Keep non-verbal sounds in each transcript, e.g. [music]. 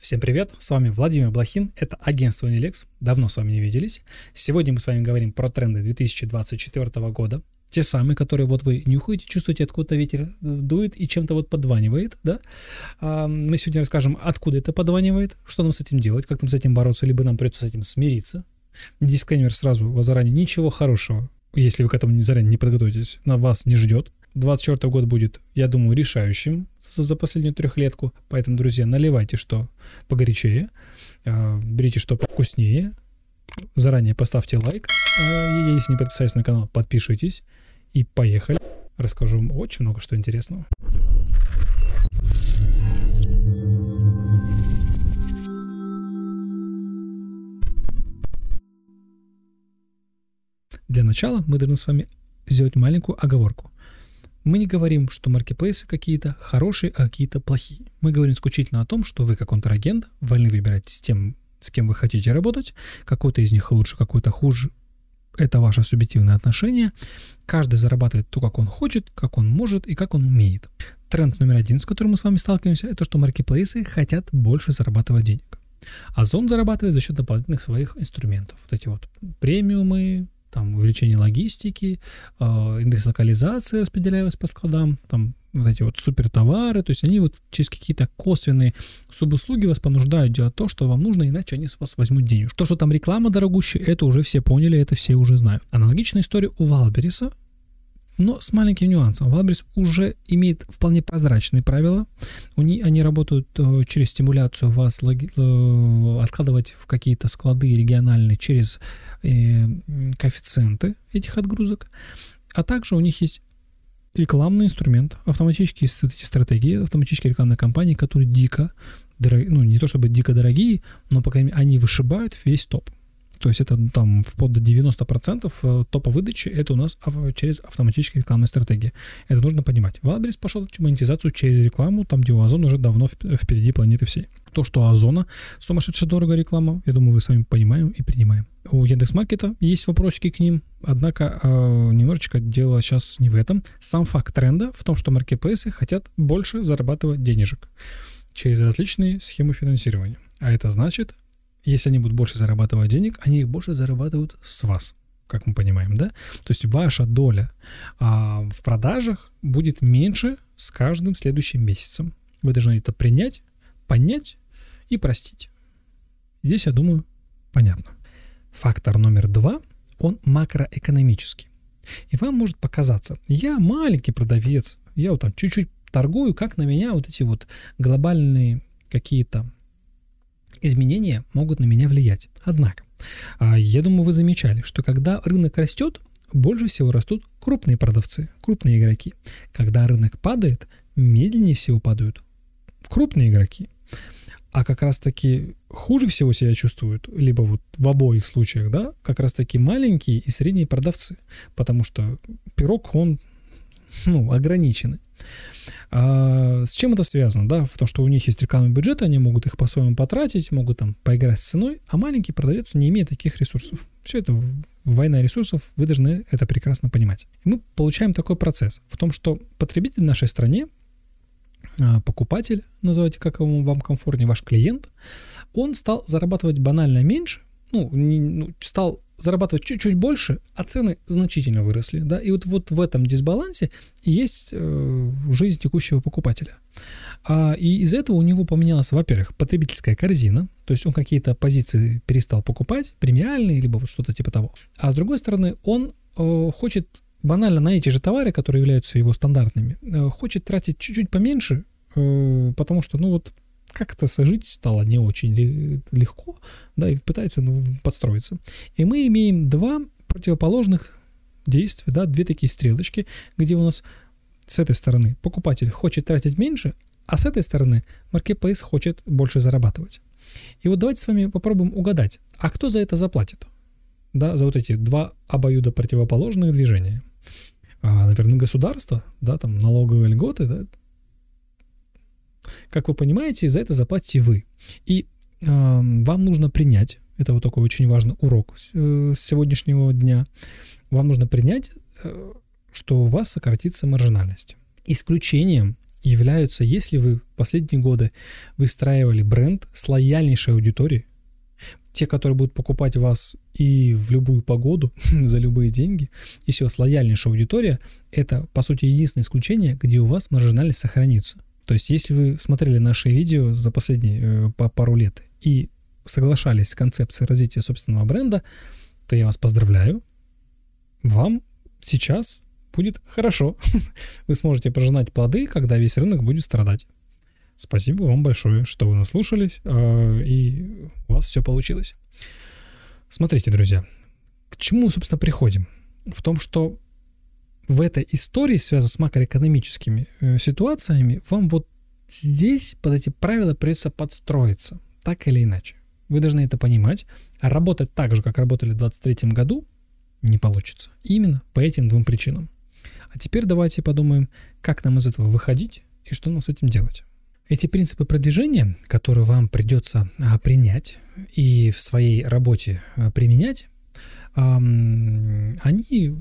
Всем привет, с вами Владимир Блохин, это агентство Unilex, давно с вами не виделись. Сегодня мы с вами говорим про тренды 2024 года, те самые, которые вот вы нюхаете, чувствуете, откуда ветер дует и чем-то вот подванивает, да. А, мы сегодня расскажем, откуда это подванивает, что нам с этим делать, как нам с этим бороться, либо нам придется с этим смириться. Дисклеймер сразу заранее, ничего хорошего, если вы к этому заранее не подготовитесь, на вас не ждет. 24 год будет, я думаю, решающим за последнюю трехлетку. Поэтому, друзья, наливайте что погорячее, а, берите что повкуснее, заранее поставьте лайк, а, если не подписались на канал, подпишитесь и поехали. Расскажу вам очень много что интересного. Для начала мы должны с вами сделать маленькую оговорку. Мы не говорим, что маркетплейсы какие-то хорошие, а какие-то плохие. Мы говорим исключительно о том, что вы как контрагент вольны выбирать с тем, с кем вы хотите работать. Какой-то из них лучше, какой-то хуже. Это ваше субъективное отношение. Каждый зарабатывает то, как он хочет, как он может и как он умеет. Тренд номер один, с которым мы с вами сталкиваемся, это что маркетплейсы хотят больше зарабатывать денег. Озон зарабатывает за счет дополнительных своих инструментов. Вот эти вот премиумы, там увеличение логистики, э, индекс локализации распределялась по складам, там вот эти вот супертовары, то есть они вот через какие-то косвенные субуслуги вас понуждают делать то, что вам нужно, иначе они с вас возьмут денег. То, что там реклама дорогущая, это уже все поняли, это все уже знают. Аналогичная история у Валбериса, но с маленьким нюансом. Валберис уже имеет вполне прозрачные правила. Они работают э, через стимуляцию вас э, откладывать в какие-то склады региональные через э, коэффициенты этих отгрузок. А также у них есть рекламный инструмент, автоматические стратегии, автоматические рекламные кампании, которые дико, ну не то чтобы дико дорогие, но, по крайней мере, они вышибают весь топ. То есть это там вплоть до 90% э, топа выдачи это у нас через автоматические рекламные стратегии. Это нужно понимать. Валберис пошел монетизацию через рекламу, там, где у Озона уже давно впереди планеты всей. То, что у Озона сумасшедшая дорого реклама, я думаю, вы с вами понимаем и принимаем. У Яндекс.Маркета есть вопросики к ним, однако э, немножечко дело сейчас не в этом. Сам факт тренда в том, что маркетплейсы хотят больше зарабатывать денежек через различные схемы финансирования. А это значит, если они будут больше зарабатывать денег, они их больше зарабатывают с вас, как мы понимаем, да? То есть ваша доля а, в продажах будет меньше с каждым следующим месяцем. Вы должны это принять, понять и простить. Здесь, я думаю, понятно. Фактор номер два, он макроэкономический. И вам может показаться, я маленький продавец, я вот там чуть-чуть торгую, как на меня вот эти вот глобальные какие-то изменения могут на меня влиять. Однако, а, я думаю, вы замечали, что когда рынок растет, больше всего растут крупные продавцы, крупные игроки. Когда рынок падает, медленнее всего падают крупные игроки. А как раз-таки хуже всего себя чувствуют, либо вот в обоих случаях, да, как раз-таки маленькие и средние продавцы, потому что пирог, он, [laughs] ну, ограниченный. А с чем это связано? Да, в том, что у них есть рекламный бюджет, они могут их по-своему потратить, могут там поиграть с ценой, а маленький продавец не имеет таких ресурсов. Все это война ресурсов, вы должны это прекрасно понимать. И мы получаем такой процесс в том, что потребитель в нашей стране, а, покупатель, называйте как вам комфортнее, ваш клиент, он стал зарабатывать банально меньше, ну, не, ну стал зарабатывать чуть-чуть больше, а цены значительно выросли. Да? И вот, вот в этом дисбалансе есть э, жизнь текущего покупателя. А, и из этого у него поменялась, во-первых, потребительская корзина, то есть он какие-то позиции перестал покупать, премиальные, либо вот что-то типа того. А с другой стороны, он э, хочет банально на эти же товары, которые являются его стандартными, э, хочет тратить чуть-чуть поменьше, э, потому что, ну вот, как-то сожить стало не очень легко, да, и пытается ну, подстроиться. И мы имеем два противоположных действия, да, две такие стрелочки, где у нас с этой стороны покупатель хочет тратить меньше, а с этой стороны Marketplace хочет больше зарабатывать. И вот давайте с вами попробуем угадать, а кто за это заплатит? Да, за вот эти два обоюдо противоположных движения. А, наверное, государство, да, там налоговые льготы, да, как вы понимаете, за это заплатите вы. И э, вам нужно принять, это вот такой очень важный урок с, э, с сегодняшнего дня, вам нужно принять, э, что у вас сократится маржинальность. Исключением являются, если вы последние годы выстраивали бренд с лояльнейшей аудиторией, те, которые будут покупать вас и в любую погоду, [laughs] за любые деньги, если у вас лояльнейшая аудитория, это, по сути, единственное исключение, где у вас маржинальность сохранится. То есть, если вы смотрели наши видео за последние э, пару лет и соглашались с концепцией развития собственного бренда, то я вас поздравляю. Вам сейчас будет хорошо. [laughs] Вы сможете пожинать плоды, когда весь рынок будет страдать. Спасибо вам большое, что вы нас слушались, а, и у вас все получилось. Смотрите, друзья, к чему собственно, приходим? В том, что в этой истории, связанной с макроэкономическими э, ситуациями, вам вот здесь под эти правила придется подстроиться, так или иначе. Вы должны это понимать, а работать так же, как работали в 2023 году, не получится. Именно по этим двум причинам. А теперь давайте подумаем, как нам из этого выходить и что нам с этим делать. Эти принципы продвижения, которые вам придется а, принять и в своей работе а, применять, они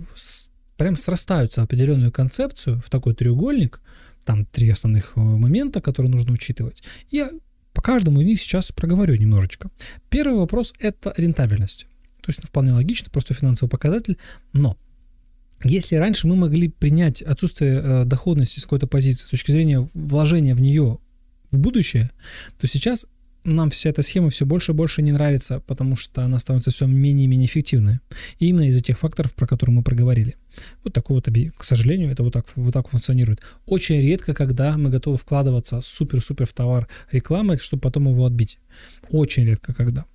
прям срастаются определенную концепцию, в такой треугольник, там три основных э, момента, которые нужно учитывать. Я по каждому из них сейчас проговорю немножечко. Первый вопрос – это рентабельность. То есть ну, вполне логично, просто финансовый показатель, но если раньше мы могли принять отсутствие э, доходности с какой-то позиции с точки зрения вложения в нее в будущее, то сейчас нам вся эта схема все больше и больше не нравится, потому что она становится все менее и менее эффективной. И именно из-за тех факторов, про которые мы проговорили. Вот такой вот, к сожалению, это вот так, вот так функционирует. Очень редко, когда мы готовы вкладываться супер-супер в товар рекламы, чтобы потом его отбить. Очень редко, когда.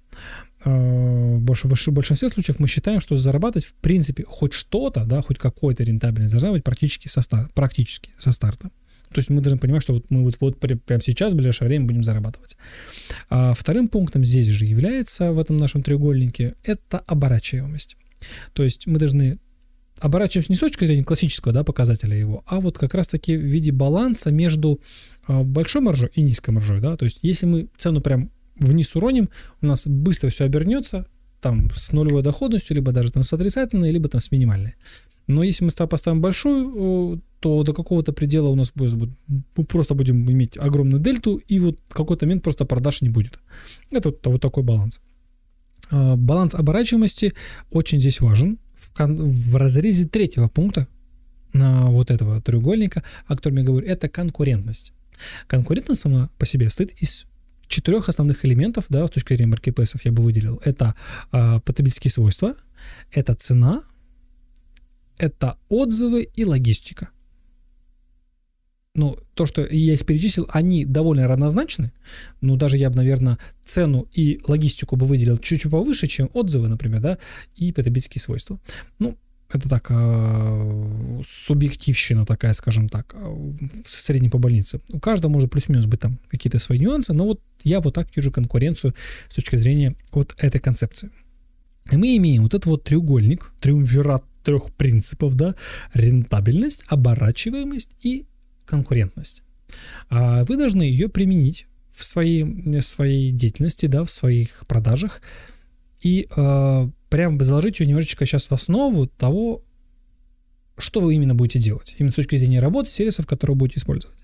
А, в большинстве случаев мы считаем, что зарабатывать в принципе хоть что-то, да, хоть какой-то рентабельность зарабатывать практически со, старта, практически со старта. То есть мы должны понимать, что вот мы вот, вот прямо сейчас, в ближайшее время будем зарабатывать. А вторым пунктом здесь же является в этом нашем треугольнике это оборачиваемость. То есть мы должны оборачиваемся не с точки зрения классического да, показателя его, а вот как раз-таки в виде баланса между а, большой маржой и низкой маржой. Да? То есть если мы цену прям вниз уроним, у нас быстро все обернется, там с нулевой доходностью, либо даже там с отрицательной, либо там с минимальной. Но если мы поставим большую, то до какого-то предела у нас будет, мы просто будем иметь огромную дельту, и вот в какой-то момент просто продаж не будет. Это вот, вот такой баланс. А, баланс оборачиваемости очень здесь важен. В, в разрезе третьего пункта на вот этого треугольника, о котором я говорю, это конкурентность. Конкурентность сама по себе стоит из четырех основных элементов, да, с точки зрения маркетплейсов я бы выделил. Это э, потребительские свойства, это цена, это отзывы и логистика. Ну, то, что я их перечислил, они довольно равнозначны. Ну, даже я бы, наверное, цену и логистику бы выделил чуть-чуть повыше, чем отзывы, например, да, и потребительские свойства. Ну, это так, э, субъективщина такая, скажем так, э, в среднем по больнице. У каждого может плюс-минус быть там какие-то свои нюансы, но вот я вот так вижу конкуренцию с точки зрения вот этой концепции. И мы имеем вот этот вот треугольник, триумвират трех принципов, да, рентабельность, оборачиваемость и конкурентность. А вы должны ее применить в своей, в своей деятельности, да, в своих продажах и э, прям заложить ее немножечко сейчас в основу того, что вы именно будете делать, именно с точки зрения работы, сервисов, которые будете использовать.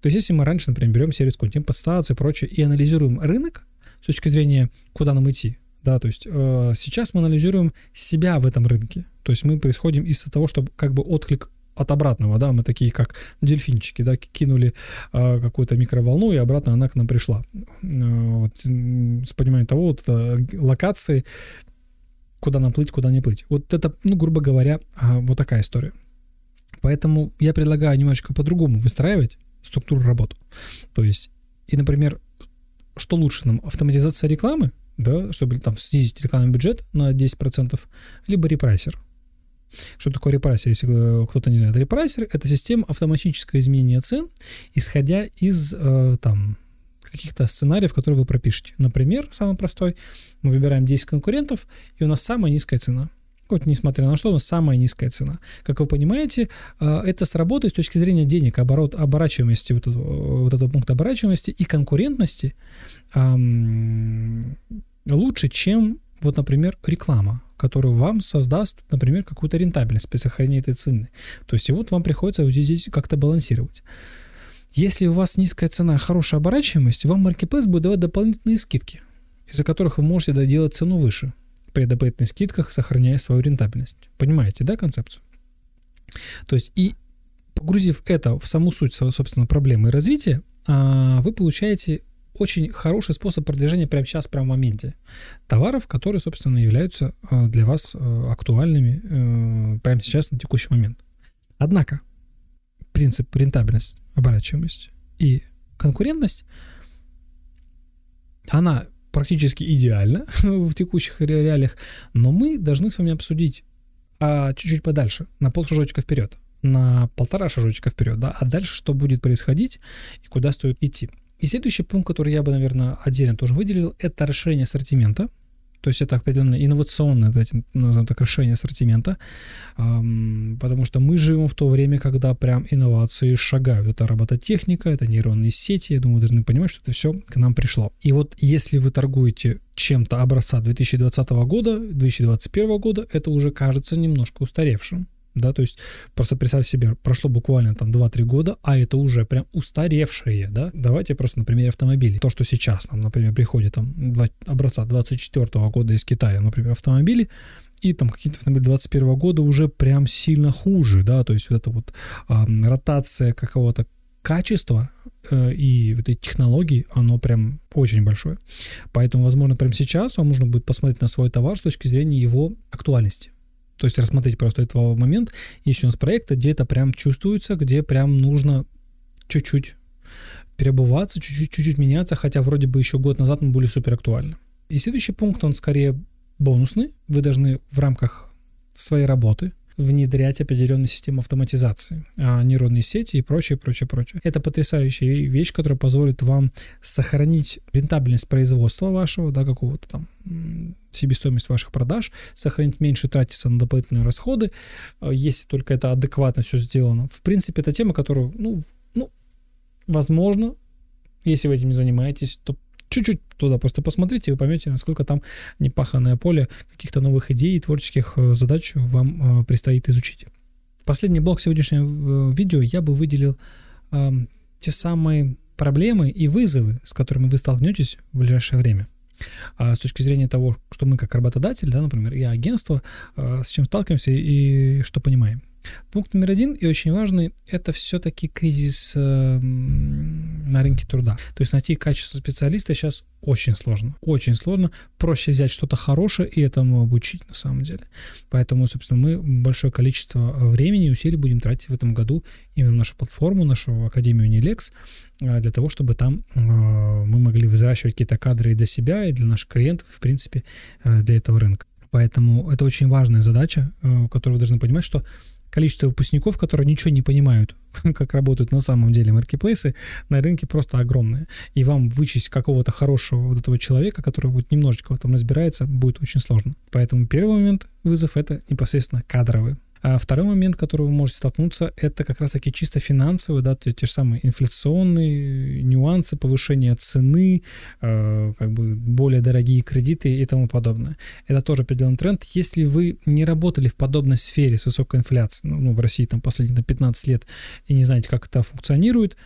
То есть, если мы раньше, например, берем сервис какой-нибудь и прочее и анализируем рынок с точки зрения, куда нам идти, да, то есть э, сейчас мы анализируем себя в этом рынке. То есть мы происходим из того, чтобы как бы отклик от обратного, да, мы такие как дельфинчики, да, кинули э, какую-то микроволну, и обратно она к нам пришла. Э, вот, с пониманием того, вот э, локации, куда нам плыть, куда не плыть. Вот это, ну, грубо говоря, э, вот такая история. Поэтому я предлагаю немножечко по-другому выстраивать структуру работы. То есть, и, например, что лучше нам, автоматизация рекламы, да, чтобы там снизить рекламный бюджет на 10%, либо репрайсер. Что такое репрайсер, если э, кто-то не знает? Репрайсер — это система автоматического изменения цен, исходя из э, там, каких-то сценариев, которые вы пропишете. Например, самый простой, мы выбираем 10 конкурентов, и у нас самая низкая цена. Вот несмотря на что, у нас самая низкая цена. Как вы понимаете, э, это сработает с точки зрения денег, оборот, оборачиваемости, вот, вот этого пункта оборачиваемости и конкурентности лучше, чем, вот, например, реклама, которая вам создаст, например, какую-то рентабельность при сохранении этой цены. То есть и вот вам приходится вот здесь как-то балансировать. Если у вас низкая цена, хорошая оборачиваемость, вам Marketplace будет давать дополнительные скидки, из-за которых вы можете доделать цену выше при дополнительных скидках, сохраняя свою рентабельность. Понимаете, да, концепцию? То есть и погрузив это в саму суть своей собственной проблемы и развития, а, вы получаете очень хороший способ продвижения прямо сейчас, прямо в моменте. Товаров, которые, собственно, являются а, для вас а, актуальными э, прямо сейчас, на текущий момент. Однако, принцип рентабельность, оборачиваемость и конкурентность, она практически идеальна [laughs] в текущих реалиях, но мы должны с вами обсудить а чуть-чуть подальше, на пол шажочка вперед, на полтора шажочка вперед, да, а дальше что будет происходить и куда стоит идти. И следующий пункт, который я бы, наверное, отдельно тоже выделил, это расширение ассортимента. То есть это определенное инновационное, давайте назовем так, решение ассортимента, потому что мы живем в то время, когда прям инновации шагают. Это робототехника, это нейронные сети, я думаю, вы должны понимать, что это все к нам пришло. И вот если вы торгуете чем-то образца 2020 года, 2021 года, это уже кажется немножко устаревшим да, то есть просто представь себе, прошло буквально там 2-3 года, а это уже прям устаревшие, да, давайте просто на примере автомобилей. То, что сейчас нам, например, приходит там образца 24 года из Китая, например, автомобили, и там какие-то автомобили 21 года уже прям сильно хуже, да, то есть вот эта вот а, ротация какого-то качества э, и этой технологии, оно прям очень большое. Поэтому, возможно, прямо сейчас вам нужно будет посмотреть на свой товар с точки зрения его актуальности. То есть рассмотреть просто этот момент. Есть у нас проекты, где это прям чувствуется, где прям нужно чуть-чуть перебываться, чуть-чуть, чуть-чуть меняться, хотя вроде бы еще год назад мы были супер актуальны. И следующий пункт, он скорее бонусный. Вы должны в рамках своей работы внедрять определенные системы автоматизации, а, нейронные сети и прочее, прочее, прочее. Это потрясающая вещь, которая позволит вам сохранить рентабельность производства вашего, да, какого-то там себестоимость ваших продаж, сохранить меньше тратиться на дополнительные расходы, а, если только это адекватно все сделано. В принципе, это тема, которую, ну, ну, возможно, если вы этим не занимаетесь, то чуть-чуть туда просто посмотрите, и вы поймете, насколько там непаханное поле каких-то новых идей и творческих э, задач вам э, предстоит изучить. Последний блок сегодняшнего э, видео я бы выделил э, те самые проблемы и вызовы, с которыми вы столкнетесь в ближайшее время. А с точки зрения того, что мы как работодатель, да, например, и агентство, с чем сталкиваемся и что понимаем. Пункт номер один и очень важный – это все-таки кризис э, на рынке труда. То есть найти качество специалиста сейчас очень сложно. Очень сложно. Проще взять что-то хорошее и этому обучить на самом деле. Поэтому, собственно, мы большое количество времени и усилий будем тратить в этом году именно нашу платформу, нашу Академию Unilex, э, для того, чтобы там э, мы могли взращивать какие-то кадры и для себя, и для наших клиентов, в принципе, э, для этого рынка. Поэтому это очень важная задача, которую вы должны понимать, что количество выпускников, которые ничего не понимают, [laughs] как работают на самом деле маркетплейсы, на рынке просто огромное. И вам вычесть какого-то хорошего вот этого человека, который будет немножечко в этом разбирается, будет очень сложно. Поэтому первый момент вызов это непосредственно кадровый. А второй момент, который вы можете столкнуться, это как раз-таки чисто финансовые, да, те, те же самые инфляционные нюансы, повышение цены, э, как бы более дорогие кредиты и тому подобное. Это тоже определенный тренд. Если вы не работали в подобной сфере с высокой инфляцией, ну, в России там последние 15 лет, и не знаете, как это функционирует,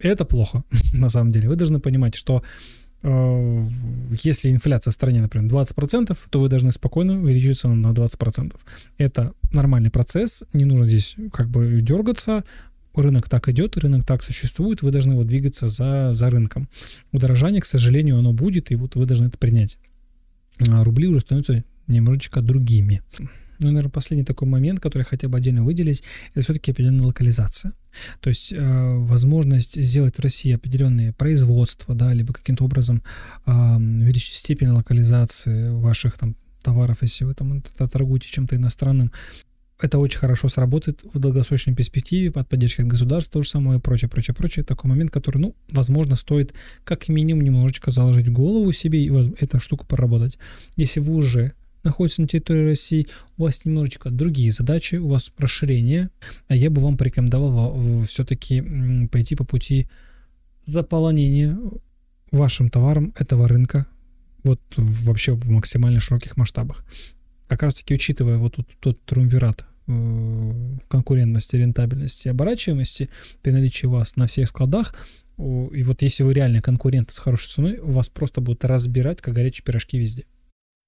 это плохо, [laughs] на самом деле. Вы должны понимать, что если инфляция в стране, например, 20%, то вы должны спокойно увеличиться на 20%. Это нормальный процесс, не нужно здесь как бы дергаться, рынок так идет, рынок так существует, вы должны вот двигаться за, за рынком. Удорожание, к сожалению, оно будет, и вот вы должны это принять. А рубли уже становятся немножечко другими. Ну, наверное, последний такой момент, который хотя бы отдельно выделить, это все-таки определенная локализация. То есть э, возможность сделать в России определенные производства, да, либо каким-то образом э, увеличить степень локализации ваших там товаров, если вы там торгуете чем-то иностранным, это очень хорошо сработает в долгосрочной перспективе под поддержкой государства, то же самое и прочее, прочее, прочее. Такой момент, который, ну, возможно, стоит как минимум немножечко заложить голову себе и эту штуку поработать. Если вы уже находится на территории России, у вас немножечко другие задачи, у вас расширение, а я бы вам порекомендовал все-таки пойти по пути заполонения вашим товаром этого рынка, вот вообще в максимально широких масштабах. Как раз таки учитывая вот тот, тот триумвират конкурентности, рентабельности, оборачиваемости при наличии вас на всех складах. И вот если вы реальный конкурент с хорошей ценой, вас просто будут разбирать, как горячие пирожки везде.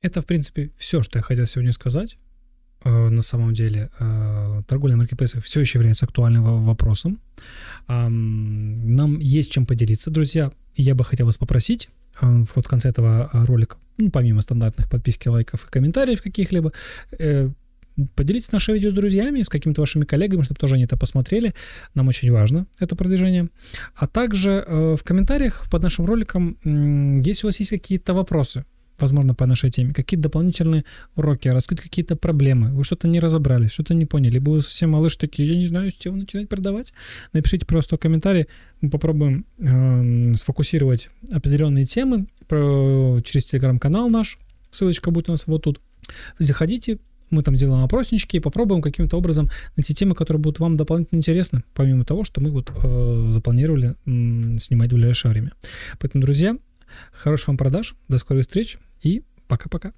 Это, в принципе, все, что я хотел сегодня сказать. Э, на самом деле, э, торговля на маркетплейсах все еще является актуальным вопросом. Нам есть чем поделиться, друзья. Я бы хотел вас попросить э, вот в конце этого ролика, ну, помимо стандартных подписки, лайков и комментариев каких-либо, Поделитесь наше видео с друзьями, с какими-то вашими коллегами, чтобы тоже они это посмотрели. Нам очень важно это продвижение. А также э, в комментариях под нашим роликом, э, если у вас есть какие-то вопросы, возможно, по нашей теме, какие-то дополнительные уроки, раскрыть какие-то проблемы, вы что-то не разобрались, что-то не поняли, либо вы совсем малыш такие, я не знаю, с чего начинать продавать, напишите просто комментарий, мы попробуем э, сфокусировать определенные темы про, через телеграм-канал наш, ссылочка будет у нас вот тут. Заходите, мы там сделаем опроснички и попробуем каким-то образом найти темы, которые будут вам дополнительно интересны, помимо того, что мы вот э, запланировали э, снимать в ближайшее время. Поэтому, друзья, хороших вам продаж, до скорых встреч и пока-пока.